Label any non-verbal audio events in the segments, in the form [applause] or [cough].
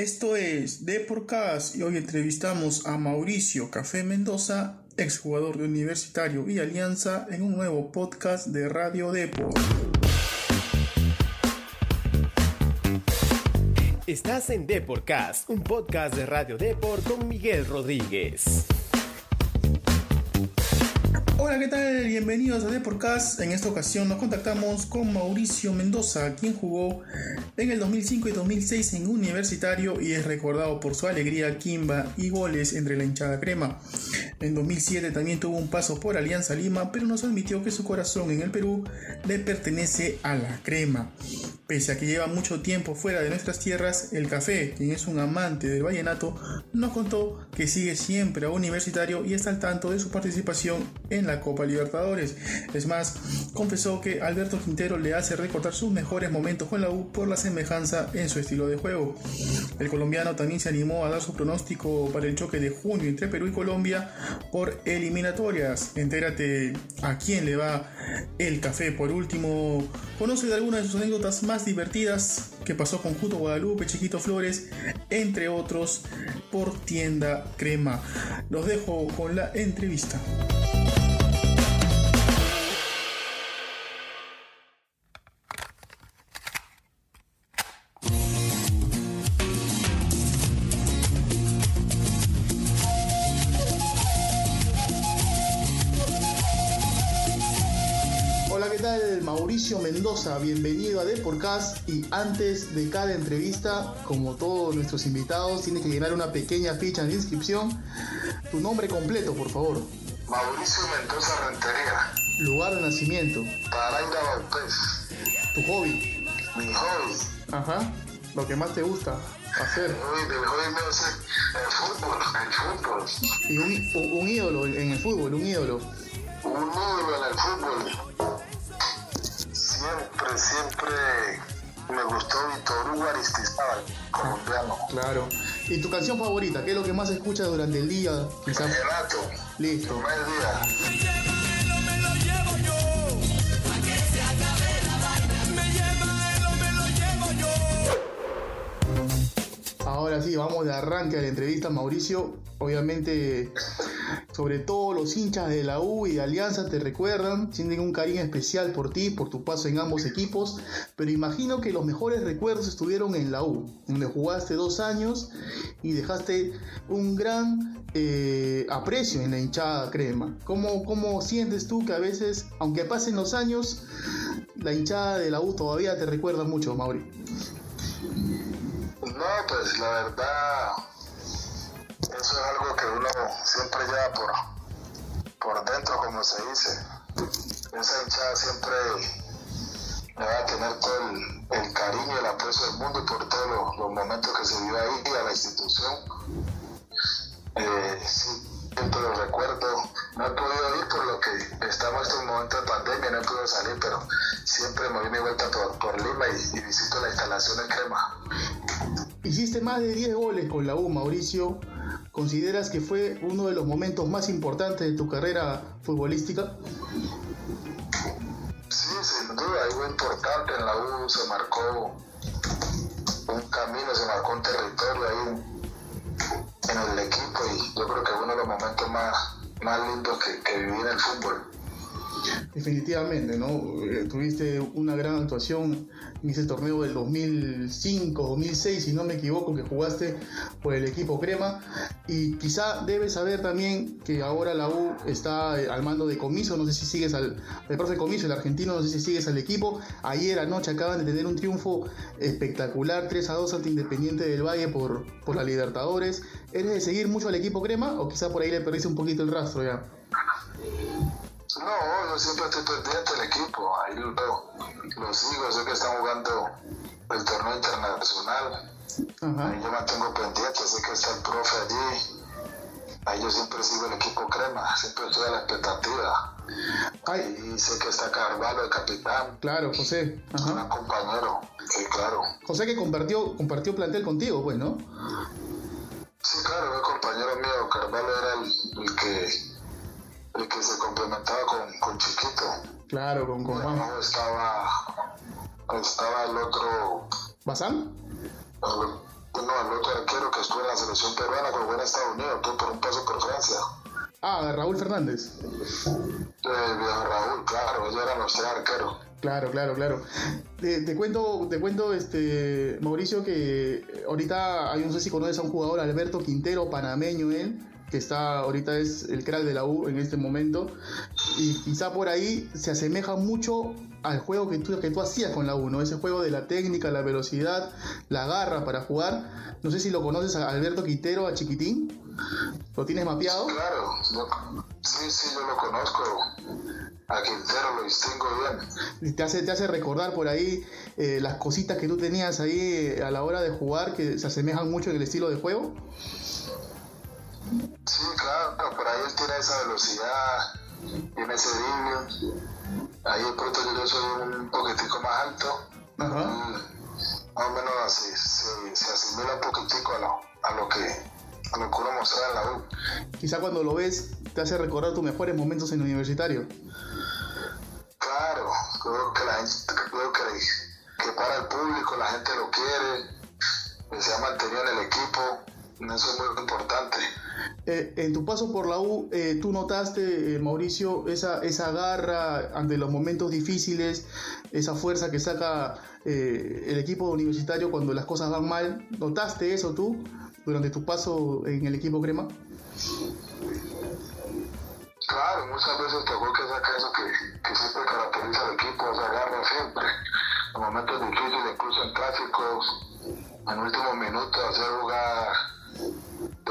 Esto es Deporcast y hoy entrevistamos a Mauricio Café Mendoza, exjugador de Universitario y Alianza, en un nuevo podcast de Radio Depor. Estás en Deporcast, un podcast de Radio Depor con Miguel Rodríguez. Hola, ¿qué tal? Bienvenidos a Deporcast. En esta ocasión nos contactamos con Mauricio Mendoza, quien jugó en el 2005 y 2006 en Universitario y es recordado por su alegría, quimba y goles entre la hinchada crema. En 2007 también tuvo un paso por Alianza Lima, pero nos admitió que su corazón en el Perú le pertenece a la crema. Pese a que lleva mucho tiempo fuera de nuestras tierras, el café, quien es un amante del vallenato, nos contó que sigue siempre a Universitario y está al tanto de su participación en la Copa Libertadores. Es más, confesó que Alberto Quintero le hace recordar sus mejores momentos con la U por la semejanza en su estilo de juego. El colombiano también se animó a dar su pronóstico para el choque de junio entre Perú y Colombia por eliminatorias. Entérate a quién le va el café. Por último, conoce de algunas de sus anécdotas más divertidas que pasó con Juto Guadalupe, Chiquito Flores, entre otros, por Tienda Crema. Los dejo con la entrevista. Tal? Mauricio Mendoza, bienvenido a Deporcast y antes de cada entrevista, como todos nuestros invitados, tienes que llenar una pequeña ficha de inscripción. Tu nombre completo, por favor. Mauricio Mendoza Rentería, Lugar de nacimiento. Paraira Baupés, Tu hobby. mi hobby. Ajá. Lo que más te gusta hacer. Del hobby mío es el fútbol, el fútbol. Y un, un ídolo en el fútbol, un ídolo. Un ídolo en el fútbol. Siempre, siempre me gustó Víctor Hugo Aristizábal, colombiano. Claro. ¿Y tu canción favorita? ¿Qué es lo que más escuchas durante el día? Quizás. Relato, Listo. primer día. Ahora sí, vamos de arranque a la entrevista, Mauricio. Obviamente, sobre todo los hinchas de la U y de Alianza te recuerdan, sienten un cariño especial por ti, por tu paso en ambos equipos, pero imagino que los mejores recuerdos estuvieron en la U, donde jugaste dos años y dejaste un gran eh, aprecio en la hinchada crema. ¿Cómo, ¿Cómo sientes tú que a veces, aunque pasen los años, la hinchada de la U todavía te recuerda mucho, Mauri? No, pues la verdad, eso es algo que uno siempre lleva por, por dentro, como se dice. Esa hinchada siempre le va a tener todo el, el cariño y el aprecio del mundo por todos los, momentos que se vivió ahí a la institución. Eh, sí, siempre lo recuerdo. No he podido ir por lo que estamos en este momento de pandemia, no he podido salir, pero siempre me doy mi vuelta por, por Lima y, y visito la instalación de Crema. Hiciste más de 10 goles con la U, Mauricio. ¿Consideras que fue uno de los momentos más importantes de tu carrera futbolística? Sí, sin duda, algo importante en la U se marcó un camino, se marcó un territorio ahí en el equipo y yo creo que uno de los momentos más, más lindos que, que viví en el fútbol. Definitivamente, ¿no? Eh, Tuviste una gran actuación en ese torneo del 2005, 2006, si no me equivoco, que jugaste por el equipo Crema. Y quizá debes saber también que ahora la U está eh, al mando de Comiso, no sé si sigues al, el profe Comiso, el argentino, no sé si sigues al equipo. Ayer anoche acaban de tener un triunfo espectacular, 3 a 2 ante Independiente del Valle por, por la Libertadores. ¿Eres de seguir mucho al equipo Crema o quizá por ahí le perdiste un poquito el rastro ya? No, yo siempre estoy pendiente del equipo, ahí lo, lo sigo, sé que están jugando el torneo internacional, ahí yo mantengo pendiente, sé que está el profe allí, ahí yo siempre sigo el equipo crema, siempre estoy a la expectativa. Ay, Y sé que está Carvalho, el capitán, claro, José. Ajá. un compañero, sí, claro. José que compartió, compartió plantel contigo, pues, ¿no? Sí, claro, el compañero mío, Carvalho era el, el que el que se complementaba con, con Chiquito. Claro, con, con Juan. Luego estaba, estaba el otro, ¿Bazán? el- Uno, el otro arquero que estuvo en la selección peruana, que fue en Estados Unidos, tuvo por un paso por Francia. Ah, Raúl Fernández. Eh, Raúl, claro, ellos eran los tres arqueros. Claro, claro, claro. Te, te, cuento, te cuento, este, Mauricio, que ahorita hay, no sé si conoces a un jugador, Alberto Quintero, panameño él, que está ahorita es el crack de la U en este momento y quizá por ahí se asemeja mucho al juego que tú, que tú hacías con la U, ¿no? Ese juego de la técnica, la velocidad, la garra para jugar. No sé si lo conoces a Alberto Quintero, a Chiquitín. ¿Lo tienes mapeado? Claro, sí, sí, yo lo conozco. A Quintero lo distingo bien. Te hace, te hace recordar por ahí eh, las cositas que tú tenías ahí a la hora de jugar que se asemejan mucho en el estilo de juego. Sí, claro, por ahí él tiene esa velocidad, tiene ese drible. Ahí de pronto yo soy un poquitico más alto. Ajá. más o menos así, se, se, asimila un poquitico a lo, a lo que a lo que uno mostraba en la U. Quizá cuando lo ves te hace recordar tus mejores momentos en el universitario. Claro, creo que la gente, creo que, que para el público, la gente lo quiere, que se ha mantenido en el equipo, eso es muy importante. Eh, en tu paso por la U, eh, ¿tú notaste, eh, Mauricio, esa, esa garra ante los momentos difíciles, esa fuerza que saca eh, el equipo universitario cuando las cosas van mal? ¿Notaste eso tú durante tu paso en el equipo Crema? Claro, muchas veces tocó que saca eso que, que siempre caracteriza al equipo, esa garra siempre. En momentos difíciles, incluso en clásicos, en últimos minutos, hacer jugar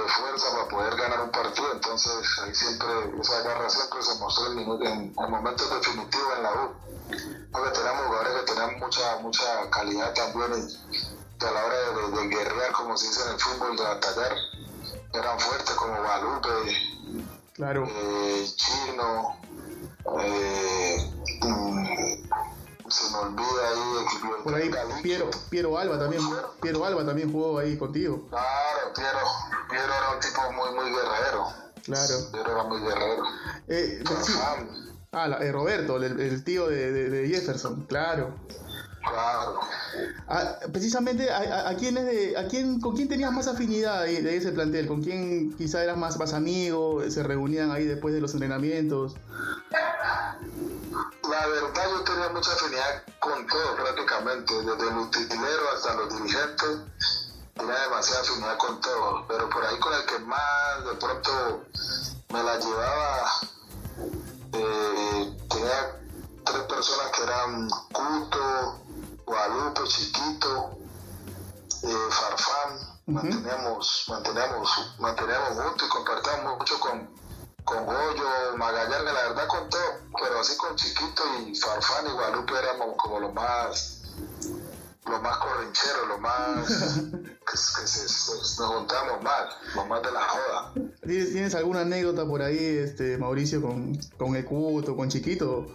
fuerza para poder ganar un partido. Entonces, ahí siempre, esa garra siempre se mostró en, en, en momentos definitivos en la U. Porque tenemos jugadores que tenían mucha, mucha calidad también y a la hora de, de, de, guerrear, como se dice en el fútbol, de batallar, eran fuertes como Balupe, claro. eh, Chino, eh, se me olvida ahí. Por ahí Piero, Piero Alba también, Piero Alba también jugó ahí contigo. Claro, Piero, Piero era un tipo muy, muy guerrero. Claro. Piero era muy guerrero. Eh, sí. Ah, la, eh, Roberto, el, el tío de, de, de, Jefferson, claro. Claro. Ah, precisamente, ¿a, a, quién es de, a quién, ¿con quién tenías más afinidad de, de ese plantel? ¿Con quién quizá eras más, más amigo? ¿Se reunían ahí después de los entrenamientos? La verdad yo tenía mucha afinidad con todo prácticamente, desde el utilero hasta los dirigentes, tenía demasiada afinidad con todo, pero por ahí con el que más de pronto me la llevaba, eh, tenía tres personas que eran Cuto, Guadalupe, Chiquito, eh, Farfán, uh -huh. manteníamos, manteníamos, manteníamos juntos y compartíamos mucho con, con Goyo, Magallanes, la verdad con todo, pero así con Chiquito y Farfán y Guadalupe éramos como los más, los más corrincheros, los más [laughs] que, que se, se, nos juntamos mal, los más de la joda. ¿Tienes alguna anécdota por ahí, este Mauricio, con, con Ecuto, con Chiquito?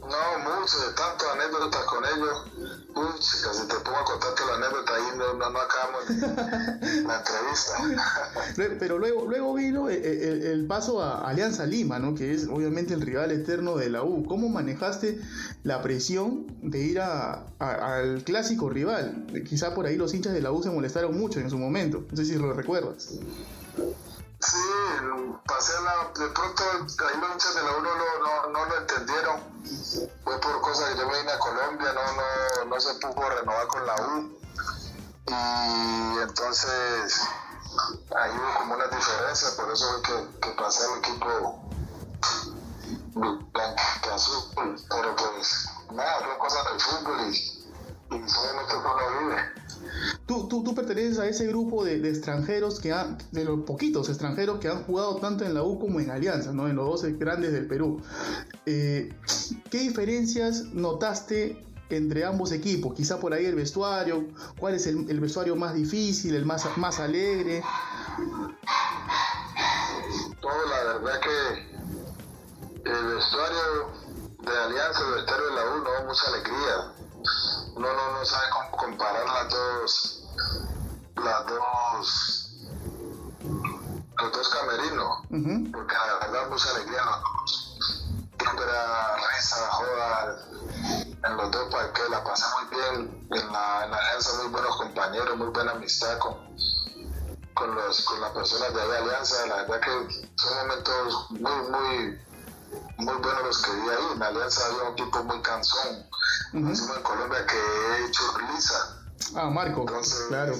No, mucho, de tantas anécdotas con ellos. Uy, chica, si te pongo a contarte la anécdota ahí no, no, no acabamos [laughs] la entrevista. [laughs] Pero luego, luego vino el, el, el, paso a Alianza Lima, ¿no? Que es obviamente el rival eterno de la U. ¿Cómo manejaste la presión de ir a, a, al clásico rival? Quizá por ahí los hinchas de la U se molestaron mucho en su momento. No sé si lo recuerdas. Sí, pasé la, de pronto ahí hinchas de la U no, no, no, lo entendieron. Fue por cosas que yo me vine a Colombia, no, no, no se pudo renovar con la U. Y entonces ahí hubo como una diferencia, por eso fue que, que pasé al equipo blanco-azul. Pero pues nada, son cosas del fútbol y, y solamente uno vive. Tú, tú, tú, perteneces a ese grupo de, de, extranjeros que han, de los poquitos extranjeros que han jugado tanto en la U como en Alianza, ¿no? En los dos grandes del Perú. Eh, ¿Qué diferencias notaste entre ambos equipos? Quizá por ahí el vestuario, ¿cuál es el, el vestuario más difícil, el más, más alegre? Todo, la verdad que el vestuario de Alianza, el vestuario de la U, no mucha alegría. Uno no, no sabe cómo comparar las dos, las dos, los dos camerinos, uh -huh. porque la verdad mucha alegría. Siempre risa, joda, en los dos parques la pasé muy bien. en la, en la alianza muy buenos compañeros, muy buena amistad con, con, los, con las personas de la alianza. La verdad que son momentos muy, muy, muy buenos los que vi ahí. En la alianza había un equipo muy cansón, uh -huh. en Colombia que he hecho risa. Ah, Marco. Entonces, claro.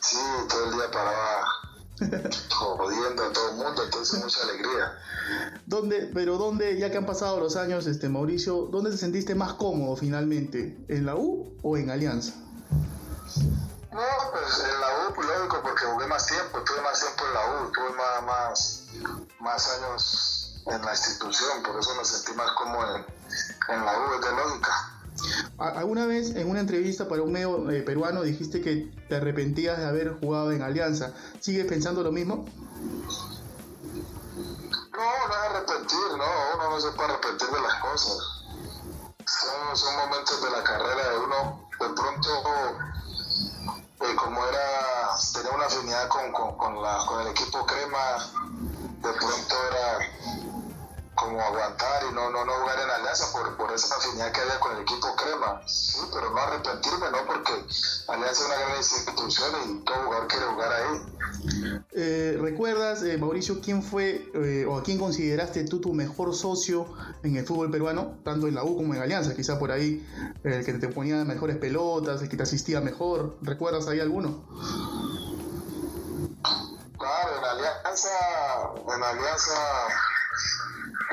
Sí, todo el día paraba [laughs] jodiendo a todo el mundo, entonces mucha alegría. ¿Dónde, pero dónde, ya que han pasado los años, este Mauricio, ¿dónde te sentiste más cómodo finalmente? ¿En la U o en Alianza? No, pues en la U, lógico, porque jugué más tiempo, tuve más tiempo en la U, tuve más, más, más años en la institución, por eso me sentí más cómodo en, en la U, es de lógica. Alguna vez en una entrevista para un medio eh, peruano dijiste que te arrepentías de haber jugado en Alianza. ¿Sigues pensando lo mismo? No, no es arrepentir, no, uno no se puede arrepentir de las cosas. Son, momentos de la carrera de uno, de pronto, eh, como era, tenía una afinidad con, con, con, la, con el equipo crema, de pronto era como aguantar y no, no, no jugar en Alianza por, por esa afinidad que había con el equipo crema. Sí, pero no arrepentirme, ¿no? Porque Alianza es una gran institución y todo jugador quiere jugar ahí. Eh, ¿Recuerdas, eh, Mauricio, quién fue eh, o a quién consideraste tú tu mejor socio en el fútbol peruano, tanto en la U como en Alianza? Quizá por ahí el que te ponía mejores pelotas, el que te asistía mejor. ¿Recuerdas ahí alguno? Claro, en Alianza, en Alianza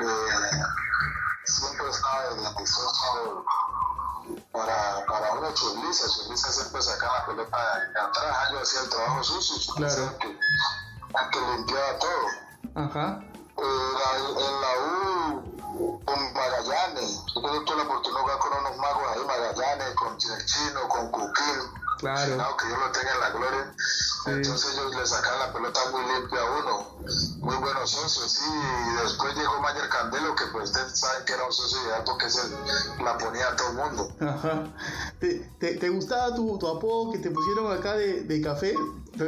eh, siempre estaba el socio para, para uno Churliza, Churliza siempre sacaba la pelota de atrás, yo hacía el trabajo sucio, claro. que, que limpiaba todo. Ajá. Eh, en la U, con Magallanes, yo tuve la oportunidad de jugar con unos magos ahí, Magallanes, con Chino, con Cuquín, Claro. Que Dios lo tenga en la gloria. Sí. Entonces ellos le sacan la pelota muy limpia a uno. Muy buenos socios, sí. Y después llegó Mayer Candelo, que pues ustedes saben que era un socio ideal porque se la ponía a todo el mundo. Ajá. ¿Te, te, te gustaba tu, tu, apodo que te pusieron acá de, de café?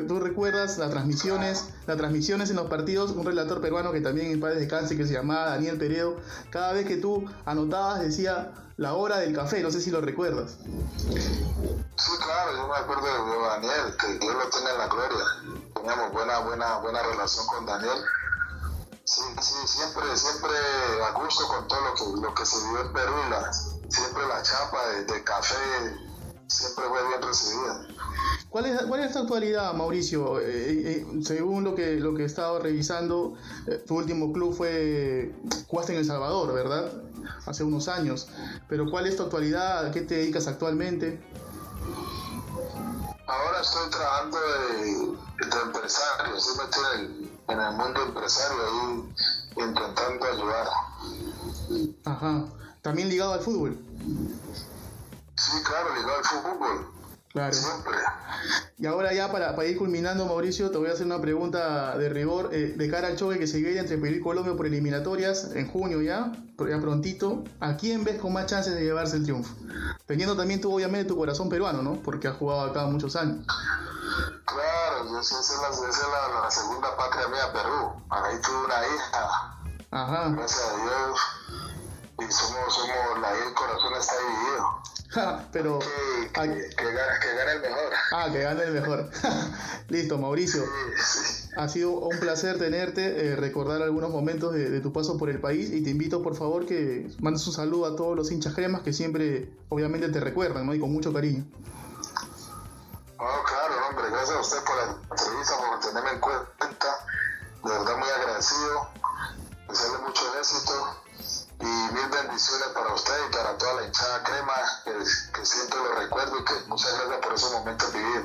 ¿Tú recuerdas las transmisiones, las transmisiones en los partidos? Un relator peruano que también en paz descanse, que se llamaba Daniel Peredo, cada vez que tú anotabas decía la hora del café, no sé si lo recuerdas. Sí, claro, yo me acuerdo de Daniel, que Dios lo tenga en la gloria. Teníamos buena, buena, buena relación con Daniel. Sí, sí, siempre, siempre a gusto con todo lo que, lo que se vivió en Perú, la, siempre la chapa de, café siempre fue bien recibida. ¿Cuál es, ¿Cuál es tu actualidad, Mauricio? Eh, eh, según lo que, lo que he estado revisando, eh, tu último club fue, jugaste en El Salvador, ¿verdad? Hace unos años. Pero ¿cuál es tu actualidad? ¿A qué te dedicas actualmente? Ahora estoy trabajando de, de empresario, estoy metido en en el mundo empresario ahí intentando ayudar. Ajá. ¿También ligado al fútbol? Sí, claro, ligado al fútbol. Claro. Y ahora ya para, para, ir culminando, Mauricio, te voy a hacer una pregunta de rigor eh, de cara al choque que se viene entre Perú y Colombia por eliminatorias en junio ya, ya prontito. ¿A quién ves con más chances de llevarse el triunfo? Teniendo también tú obviamente tu corazón peruano, ¿no? Porque has jugado acá muchos años. Claro, yo, esa es, la, esa es la, la, segunda patria mía, Perú. Ahí tuve una hija. Ajá. Gracias a Dios. Y somos, somos, la el corazón está dividido. Pero que, que, que, que, gane, que, gane, el mejor. Ah, que gane el mejor. [laughs] Listo, Mauricio. Ha sido un placer tenerte, eh, recordar algunos momentos de, de, tu paso por el país y te invito por favor que mandes un saludo a todos los hinchas cremas que siempre obviamente te recuerdan, ¿no? Y con mucho cariño. Oh, claro, hombre, gracias a usted por la entrevista, por tenerme en cuenta. De verdad muy agradecido. Desearle mucho éxito y mil bendiciones para usted y para toda la hinchada crema, que, que, siempre lo recuerdo y que muchas gracias por esos momentos vividos.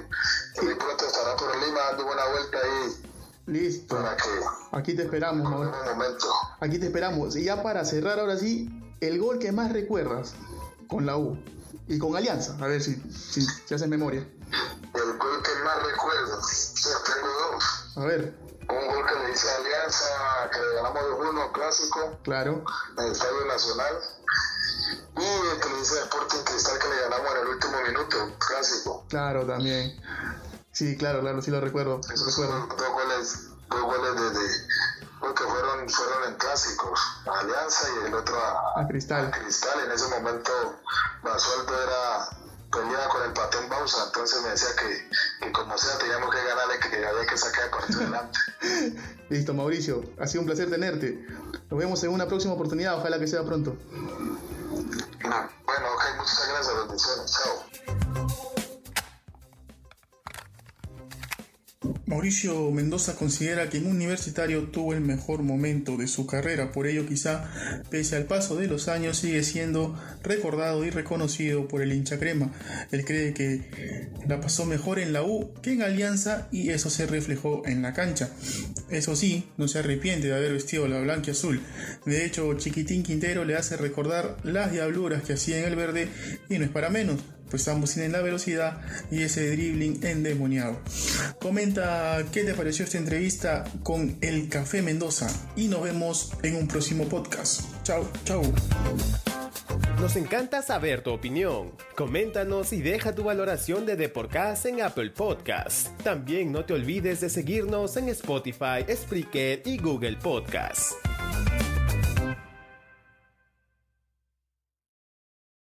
Muy pronto estará por Lima dando buena vuelta ahí. Listo. Para que Aquí te esperamos, ¿no? Momento. Aquí te esperamos. Y ya para cerrar ahora sí, el gol que más recuerdas con la U y con Alianza, a ver si, si, si haces memoria. El gol que más recuerdo, o sea, tengo dos. A ver un gol que le hice a Alianza, que le ganamos 2-1 clásico. Claro. En el Estadio Nacional. Y el que le hice a Sporting Cristal, que le ganamos en el último minuto, clásico. Claro, también. Sí, claro, claro, sí lo recuerdo. Esos recuerdo. Dos goles, dos goles de, de porque fueron, fueron en clásicos, a Alianza y el otro a, a Cristal. A Cristal. En ese momento Basualdo era peleaba con el Patén Bausa, entonces me decía que, que como sea teníamos que ganarle, que había que sacar el partido adelante. [laughs] Listo, Mauricio, ha sido un placer tenerte. Nos vemos en una próxima oportunidad, ojalá que sea pronto. Bueno, ok, muchas gracias, bendiciones, chao. Mauricio Mendoza considera que en Universitario tuvo el mejor momento de su carrera, por ello quizá, pese al paso de los años, sigue siendo recordado y reconocido por el hincha crema. Él cree que la pasó mejor en la U que en Alianza y eso se reflejó en la cancha. Eso sí, no se arrepiente de haber vestido la blanca y azul. De hecho, Chiquitín Quintero le hace recordar las diabluras que hacía en el verde y no es para menos pues ambos tienen la velocidad y ese dribbling endemoniado. Comenta qué te pareció esta entrevista con el Café Mendoza y nos vemos en un próximo podcast. Chao, chao. Nos encanta saber tu opinión. Coméntanos y deja tu valoración de Deporcast en Apple Podcasts. También no te olvides de seguirnos en Spotify, Spreaker y Google Podcasts.